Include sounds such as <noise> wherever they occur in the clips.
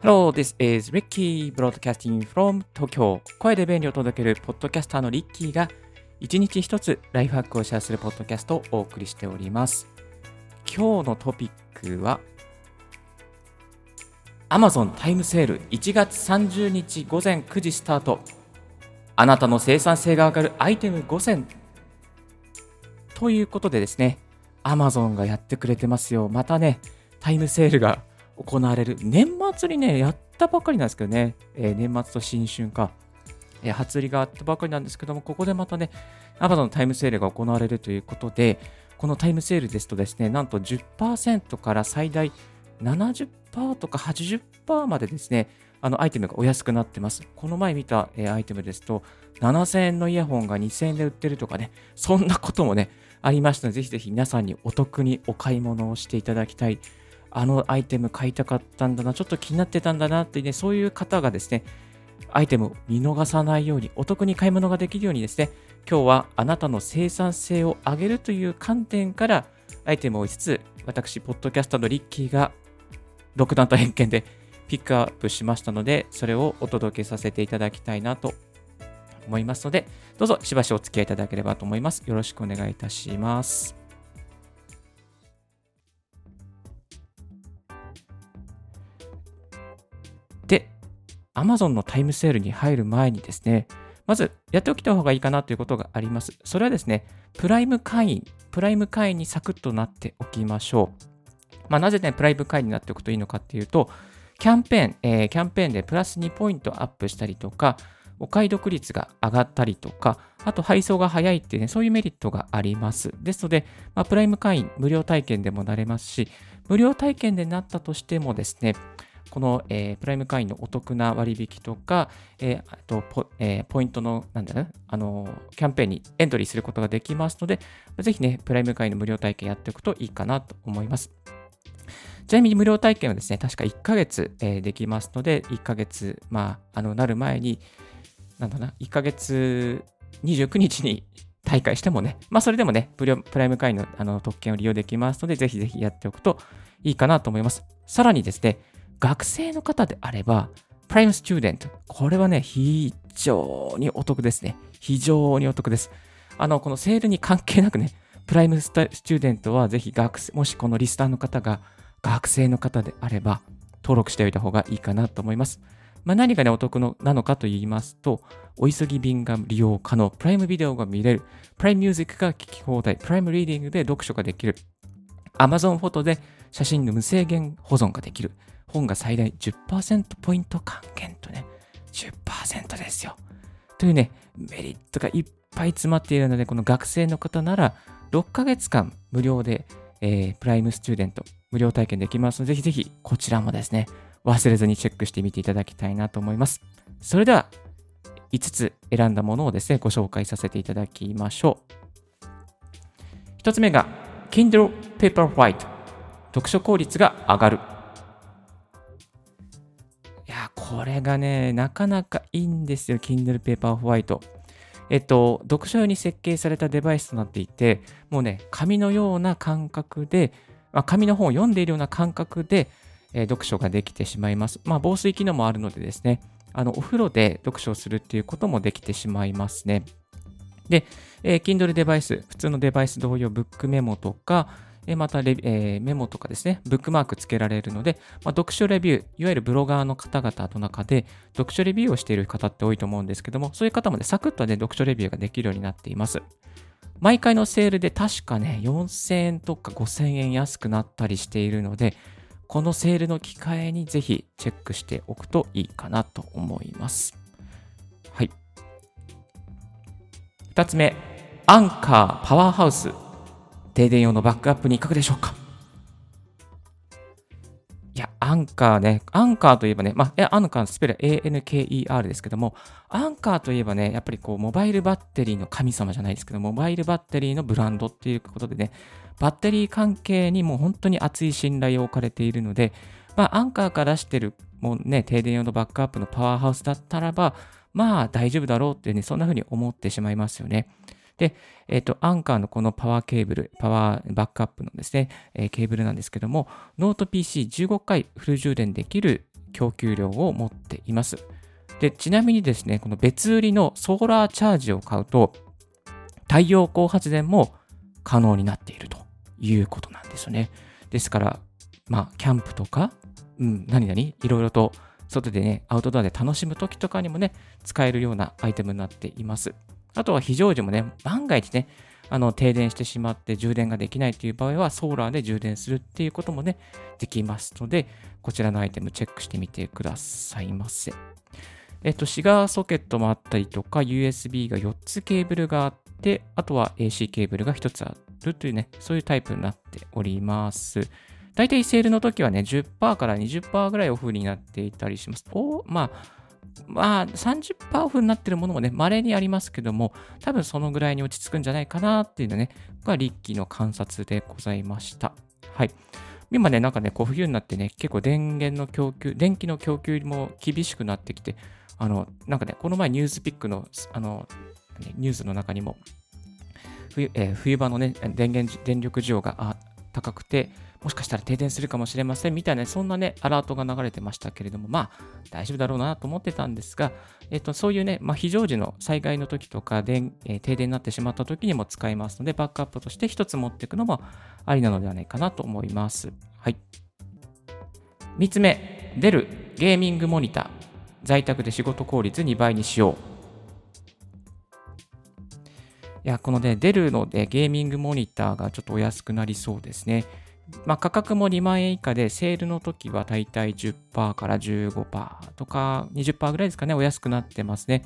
Hello, this is Ricky broadcasting from Tokyo. 声で便利を届けるポッドキャスターのリッキーが一日一つライフハックをシェアするポッドキャストをお送りしております。今日のトピックは Amazon タイムセール1月30日午前9時スタート。あなたの生産性が上がるアイテム5選ということでですね Amazon がやってくれてますよ。またねタイムセールが行われる。年末にね、やったばかりなんですけどね、えー、年末と新春か、えー、初売りがあったばかりなんですけども、ここでまたね、Amazon のタイムセールが行われるということで、このタイムセールですとですね、なんと10%から最大70%とか80%までですね、あのアイテムがお安くなってます。この前見た、えー、アイテムですと、7000円のイヤホンが2000円で売ってるとかね、そんなこともね、ありましたので、ぜひぜひ皆さんにお得にお買い物をしていただきたいあのアイテム買いたかったんだな、ちょっと気になってたんだなってね、そういう方がですね、アイテムを見逃さないように、お得に買い物ができるようにですね、今日はあなたの生産性を上げるという観点からアイテムを5つ、私、ポッドキャスターのリッキーが独断と偏見でピックアップしましたので、それをお届けさせていただきたいなと思いますので、どうぞしばしお付き合いいただければと思います。よろしくお願いいたします。で Amazon のタイムセールに入る前にですね、まずやっておきた方がいいかなということがあります。それはですね、プライム会員、プライム会員にサクッとなっておきましょう。まあ、なぜね、プライム会員になっておくといいのかっていうと、キャンペーン、えー、キャンペーンでプラス2ポイントアップしたりとか、お買い得率が上がったりとか、あと配送が早いっていうね、そういうメリットがあります。ですので、まあ、プライム会員、無料体験でもなれますし、無料体験でなったとしてもですね、この、えー、プライム会員のお得な割引とか、えー、あとポ,、えー、ポイントの、なんだろう、あのキャンペーンにエントリーすることができますので、ぜひね、プライム会員の無料体験やっておくといいかなと思います。ちなみに無料体験はですね、確か1ヶ月、えー、できますので、1ヶ月、まあ、あの、なる前に、なんだな、1ヶ月29日に大会してもね、まあ、それでもね、プライム会員のあの特権を利用できますので、ぜひぜひやっておくといいかなと思います。さらにですね、学生の方であれば、プライムスチューデント。これはね、非常にお得ですね。非常にお得です。あの、このセールに関係なくね、プライムスチューデントはぜひ学生、もしこのリスナーの方が学生の方であれば、登録しておいた方がいいかなと思います。まあ、何がね、お得のなのかと言いますと、お急ぎ便が利用可能、プライムビデオが見れる、プライムミュージックが聴き放題、プライムリーディングで読書ができる、Amazon フォトで写真の無制限保存ができる、本が最大10%ポイント還元とね、10%ですよ。というね、メリットがいっぱい詰まっているので、この学生の方なら、6ヶ月間無料で、えー、プライムスチューデント無料体験できますので、ぜひぜひこちらもですね、忘れずにチェックしてみていただきたいなと思います。それでは、5つ選んだものをですね、ご紹介させていただきましょう。1つ目が、Kindle Paperwhite 読書効率が上がる。いやこれがね、なかなかいいんですよ、Kindle Paperwhite。えっと、読書用に設計されたデバイスとなっていて、もうね、紙のような感覚で、まあ、紙の本を読んでいるような感覚で、えー、読書ができてしまいます。まあ、防水機能もあるのでですね、あの、お風呂で読書をするっていうこともできてしまいますね。で、えー、Kindle デバイス、普通のデバイス同様、ブックメモとかえ、またレ、えー、メモとかですね、ブックマークつけられるので、まあ、読書レビュー、いわゆるブロガーの方々の中で、読書レビューをしている方って多いと思うんですけども、そういう方もね、サクッとね、読書レビューができるようになっています。毎回のセールで確かね、4000円とか5000円安くなったりしているので、このセールの機会にぜひチェックしておくといいかなと思います。はい。2つ目、アンカーパワーハウス停電用のバックアップにいかがでしょうか、アンカーね、アンカーといえばね、まあ、アンカーのスペル ANKER ですけども、アンカーといえばね、やっぱりこう、モバイルバッテリーの神様じゃないですけど、モバイルバッテリーのブランドっていうことでね、バッテリー関係にも本当に熱い信頼を置かれているので、まあ、アンカーから出してるもうね、停電用のバックアップのパワーハウスだったらば、まあ大丈夫だろうっていうね、そんな風に思ってしまいますよね。で、えっ、ー、と、 Anker のこのパワーケーブル、パワーバックアップのですね、えー、ケーブルなんですけども、ノート PC15 回フル充電できる供給量を持っています。で、ちなみにですね、この別売りのソーラーチャージを買うと、太陽光発電も可能になっているということなんですよね。ですから、まあ、キャンプとか、うん、何々、いろいろと外でね、アウトドアで楽しむときとかにもね、使えるようなアイテムになっています。あとは非常時もね、万が一ね、あの停電してしまって充電ができないという場合は、ソーラーで充電するっていうこともね、できますので、こちらのアイテムチェックしてみてくださいませ。えっと、シガーソケットもあったりとか、USB が4つケーブルがあって、あとは AC ケーブルが1つあるというね、そういうタイプになっております。大体セールの時はね、10%から20%ぐらいオフになっていたりします。おまあ、まあ、30%オフになってるものもね、稀にありますけども、多分そのぐらいに落ち着くんじゃないかなっていうのね、がリッキーの観察でございました。はい。今ね、なんかね、こう冬になってね、結構電源の供給、電気の供給も厳しくなってきて、あの、なんかね、この前ニュースピックの、あの、ニュースの中にも、冬,、えー、冬場のね、電源、電力需要が高くて、もしかしたら停電するかもしれませんみたいな、そんなね、アラートが流れてましたけれども、まあ、大丈夫だろうなと思ってたんですが、えっと、そういうね、まあ、非常時の災害の時とか電、えー、停電になってしまった時にも使えますので、バックアップとして一つ持っていくのもありなのではないかなと思います。はい。3つ目、デルゲーミングモニター。在宅で仕事効率2倍にしよう。いや、このね、デルの、ね、ゲーミングモニターがちょっとお安くなりそうですね。まあ、価格も2万円以下で、セールの時はだいたい10%から15%とか20%ぐらいですかね、お安くなってますね。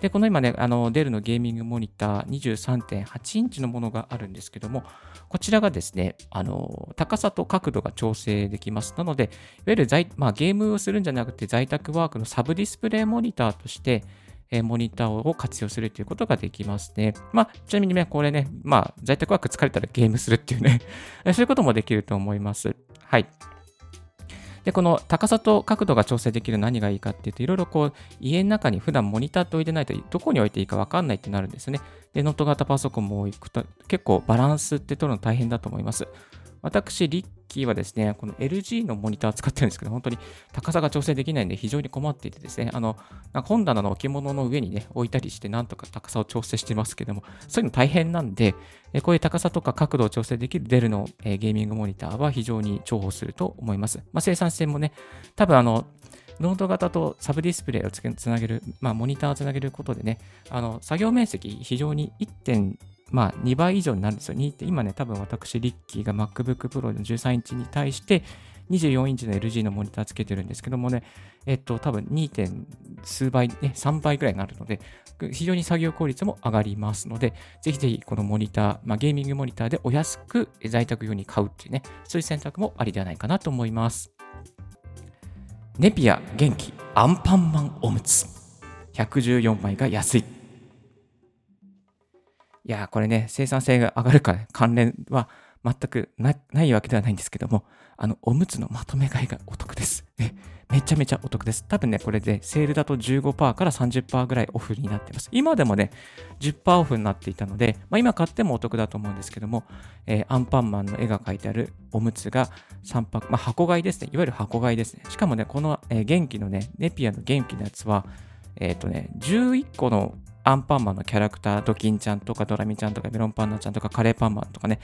で、この今ね、あのデルのゲーミングモニター23.8インチのものがあるんですけども、こちらがですね、あの高さと角度が調整できます。なので、いわゆる在、まあ、ゲームをするんじゃなくて在宅ワークのサブディスプレイモニターとして、えモニターを活用するということができますね。まあ、ちなみにね、これね、まあ、在宅ワーク疲れたらゲームするっていうね <laughs> そういうこともできると思います。はい。で、この高さと角度が調整できる何がいいかっていうと、いろいろこう、家の中に普段モニターって置いてないと、どこに置いていいかわかんないってなるんですね。で、ノート型パソコンも置くと、結構バランスって取るの大変だと思います。私、リッキーはですね、この LG のモニターを使ってるんですけど、本当に高さが調整できないんで非常に困っていてですね、あの、本棚の置物の上にね、置いたりして、なんとか高さを調整してますけども、そういうの大変なんで、こういう高さとか角度を調整できる Dellのゲーミングモニターは非常に重宝すると思います。まあ、生産性もね、多分あの、ノート型とサブディスプレイをつなげる、まあ、モニターをつなげることでね、あの作業面積非常に1.2まあ、2倍以上になるんですよ。今ね、多分私、リッキーが MacBook Pro の13インチに対して24インチの LG のモニターつけてるんですけどもね、えっと、多分 2. 数倍、ね、3倍ぐらいになるので、非常に作業効率も上がりますので、ぜひぜひこのモニター、まあ、ゲーミングモニターでお安く在宅用に買うっていうね、そういう選択もありではないかなと思います。ネピア元気アンパンマンおむつ。114枚が安い。いや、これね、生産性が上がるか、関連は全くないわけではないんですけども、あの、おむつのまとめ買いがお得です。ね、めちゃめちゃお得です。多分ね、これでセールだと15%から30%ぐらいオフになってます。今でもね、10%オフになっていたので、まあ、今買ってもお得だと思うんですけども、えー、アンパンマンの絵が描いてあるおむつが3泊、まあ、箱買いですね。いわゆる箱買いですね。しかもね、この、えー、元気のね、ネピアの元気のやつは、えっ、ー、とね、11個のアンパンマンのキャラクター、ドキンちゃんとかドラミちゃんとかメロンパンナちゃんとかカレーパンマンとかね、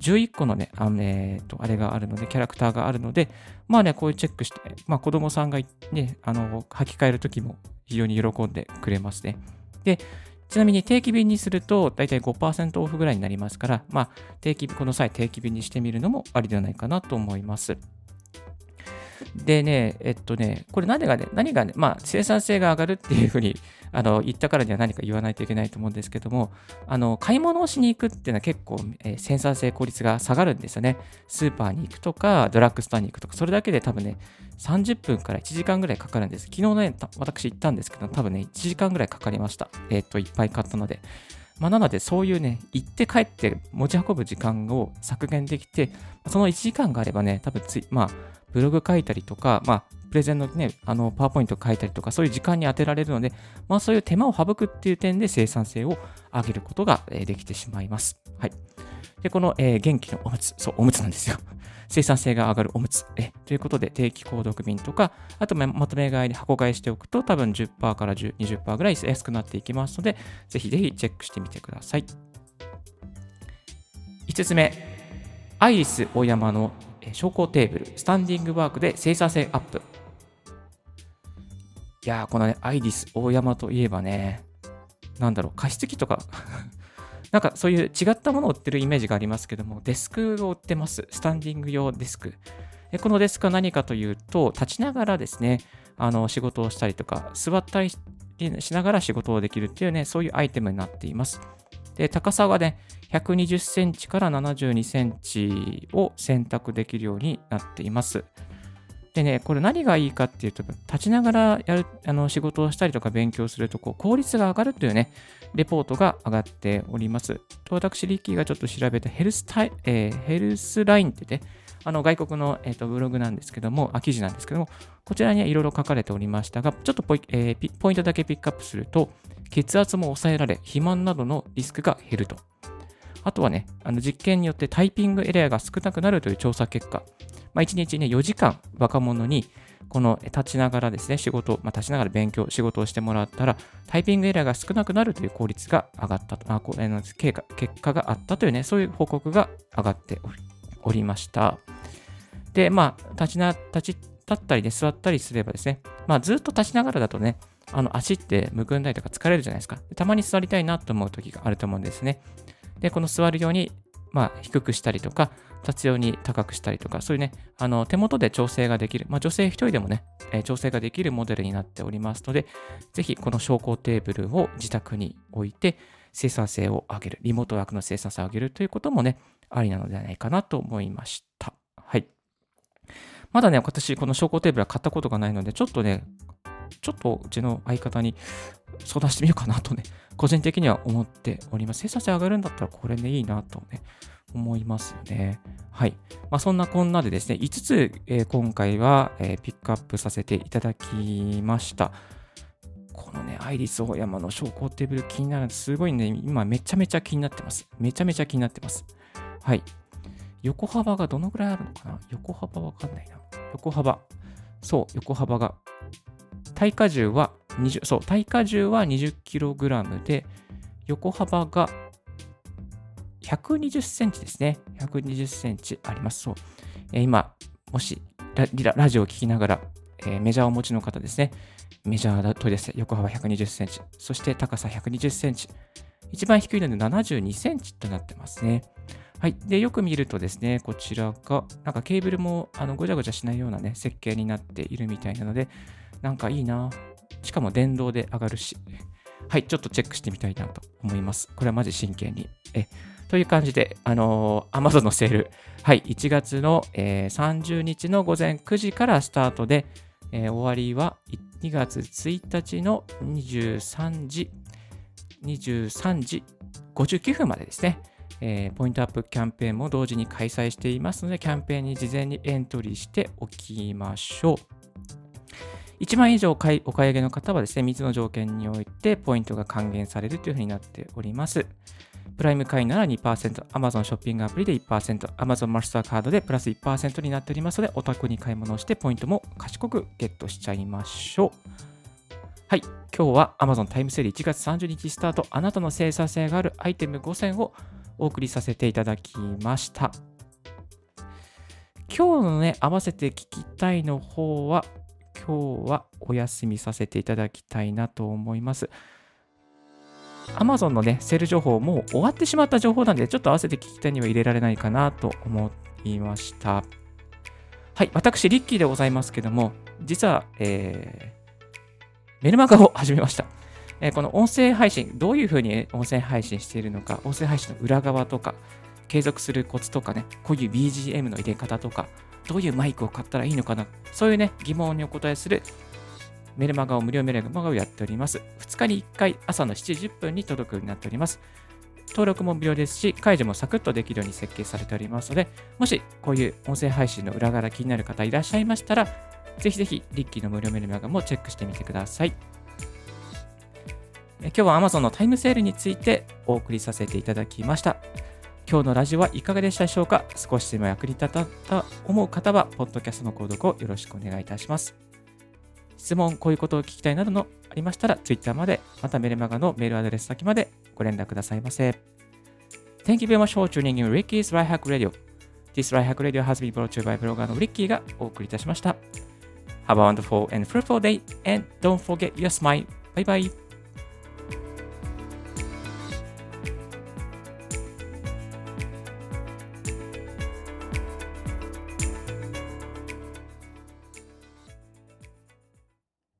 11個のね、あのえー、とあれがあるので、キャラクターがあるので、まあね、こういうチェックして、まあ子供さんがね、あの、履き替えるときも非常に喜んでくれますね。で、ちなみに定期便にすると大体5%オフぐらいになりますから、まあ、定期この際定期便にしてみるのもありではないかなと思います。でね、えっとね、これ何がね、何がね、まあ、生産性が上がるっていうふうに <laughs> あの言ったからには何か言わないといけないと思うんですけども、あの買い物をしに行くっていうのは結構、えー、生産性効率が下がるんですよね。スーパーに行くとか、ドラッグストアに行くとか、それだけで多分ね、30分から1時間ぐらいかかるんです。昨日ね、私行ったんですけど、多分ね、1時間ぐらいかかりました。えっ、と、いっぱい買ったので。まあ、なので、そういうね、行って帰って持ち運ぶ時間を削減できて、その1時間があればね、多分つ、まあ、ブログ書いたりとか、まあ、プレゼンのね、あの、パワーポイント書いたりとか、そういう時間に当てられるので、まあそういう手間を省くっていう点で生産性を上げることができてしまいます。はい。で、この、えー、元気のおむつ、そう、おむつなんですよ。生産性が上がるおむつ。えということで、定期購読便とか、あとまとめ買いに箱買いしておくと、多分10%から20%ぐらい安くなっていきますので、ぜひぜひチェックしてみてください。5つ目、アイリス大山の昇降テーブル、スタンディングワークで生産性アップ。いやー、このね、アイリス大山といえばね、なんだろう、加湿器とか <laughs> なんかそういう違ったものを売ってるイメージがありますけども、デスクを売ってます。スタンディング用デスク。このデスクは何かというと、立ちながらですね、あの仕事をしたりとか、座ったりしながら仕事をできるっていうね、そういうアイテムになっています。で、高さがね、120センチから72センチを選択できるようになっています。でね、これ何がいいかっていうと、立ちながらやるあの仕事をしたりとか勉強するとこう効率が上がるというね、レポートが上がっております。私、リッキーがちょっと調べたヘルスタイ、えー、ヘルスラインってね、あの外国の、えーと、ブログなんですけども、あ記事なんですけども、こちらにはいろいろ書かれておりましたが、ちょっとポイ,、えー、ポイントだけピックアップすると、血圧も抑えられ、肥満などのリスクが減ると。あとはね、あの実験によってタイピングエレアが少なくなるという調査結果。まあ、1日ね、4時間若者にこの立ちながらですね、仕事、まあ、立ちながら勉強、仕事をしてもらったら、タイピングエラーが少なくなるという効率が上がったと、あこえ結果結果があったというね、そういう報告が上がっておりました。で、まあ、立ちな、立ち、立ったりね、座ったりすればですね、まあ、ずっと立ちながらだとね、あの足ってむくんだりとか疲れるじゃないですか。たまに座りたいなと思う時があると思うんですね。で、この座るように、まあ、低くしたりとか、立つように高くしたりとか、そういうね、あの手元で調整ができる、まあ、女性一人でもね、えー、調整ができるモデルになっておりますので、ぜひこの昇降テーブルを自宅に置いて、生産性を上げる、リモートワークの生産性を上げるということもね、ありなのではないかなと思いました。はい。まだね、私、この昇降テーブルは買ったことがないので、ちょっとね、ちょっとうちの相方に相談してみようかなとね、<laughs> 個人的には思っております。生産性上がるんだったらこれね、いいなとね、思いますよね。はい。まあ、そんなこんなでですね、5つ、えー、今回は、えー、ピックアップさせていただきました。このね、アイリスオーヤマの昇降テーブル気になるすごいね、今めちゃめちゃ気になってます。めちゃめちゃ気になってます。はい。横幅がどのぐらいあるのかな？横幅わかんないな。横幅。そう、横幅が。耐荷重は20、そう、耐荷重は 20kg で、横幅が120センチですね。120センチあります。そう。えー、今、もしラジオを聞きながら、えー、メジャーをお持ちの方ですね。メジャーだとですね、横幅120センチ、そして高さ120センチ。一番低いので72センチとなってますね。はい。で、よく見るとですね、こちらが、なんかケーブルもあのごちゃごちゃしないようなね、設計になっているみたいなので、なんかいいな。しかも電動で上がるし。はい。ちょっとチェックしてみたいなと思います。これはマジ真剣に。えという感じで、あのー、Amazon のセール、はい、1月の、えー、30日の午前9時からスタートで、えー、終わりは2月1日の23時、23時59分までですね。えー、ポイントアップキャンペーンも同時に開催していますので、キャンペーンに事前にエントリーしておきましょう。1万円以上お買い上げの方はですね、3つの条件においてポイントが還元されるというふうになっております。プライム会員なら2%、Amazon ショッピングアプリで1%、Amazon マスターカードでプラス1%になっておりますので、お得に買い物をしてポイントも賢くゲットしちゃいましょう。はい。今日は Amazon タイムセール1月30日スタート、あなたの生産性があるアイテム5選をお送りさせていただきました。今日のね、合わせて聞きたいの方は、今日はお休みさせていただきたいなと思います。Amazon のね、セール情報もう終わってしまった情報なんで、ちょっと合わせて聞きたいには入れられないかなと思いました。はい、私、リッキーでございますけども、実は、えー、メルマガを始めました。えー、この音声配信、どういうふうに音声配信しているのか、音声配信の裏側とか、継続するコツとかね、こういう BGM の入れ方とか、どういうマイクを買ったらいいのかな、そういうね、疑問にお答えするメルマガを無料メルマガをやっております。2日に1回朝の7時10分に届くようになっております。登録も無料ですし、解除もサクッとできるように設計されておりますので、もしこういう音声配信の裏側気になる方いらっしゃいましたら、ぜひぜひ、リッキーの無料メルマガもチェックしてみてください。今日は Amazon のタイムセールについてお送りさせていただきました。今日のラジオはいかがでしたでしょうか少しでも役に立ったと思う方は、ポッドキャストの購読をよろしくお願いいたします。質問、こういうことを聞きたいなどのありましたら、Twitter まで、またメルマガのメールアドレス先までご連絡くださいませ。Thank you very much for tuning in Ricky's Right Hack Radio. This Right Hack Radio has been brought to you by ブロガーのリッキーがお送りいたしました。Have a wonderful and fruitful day and don't forget your smile. Bye bye.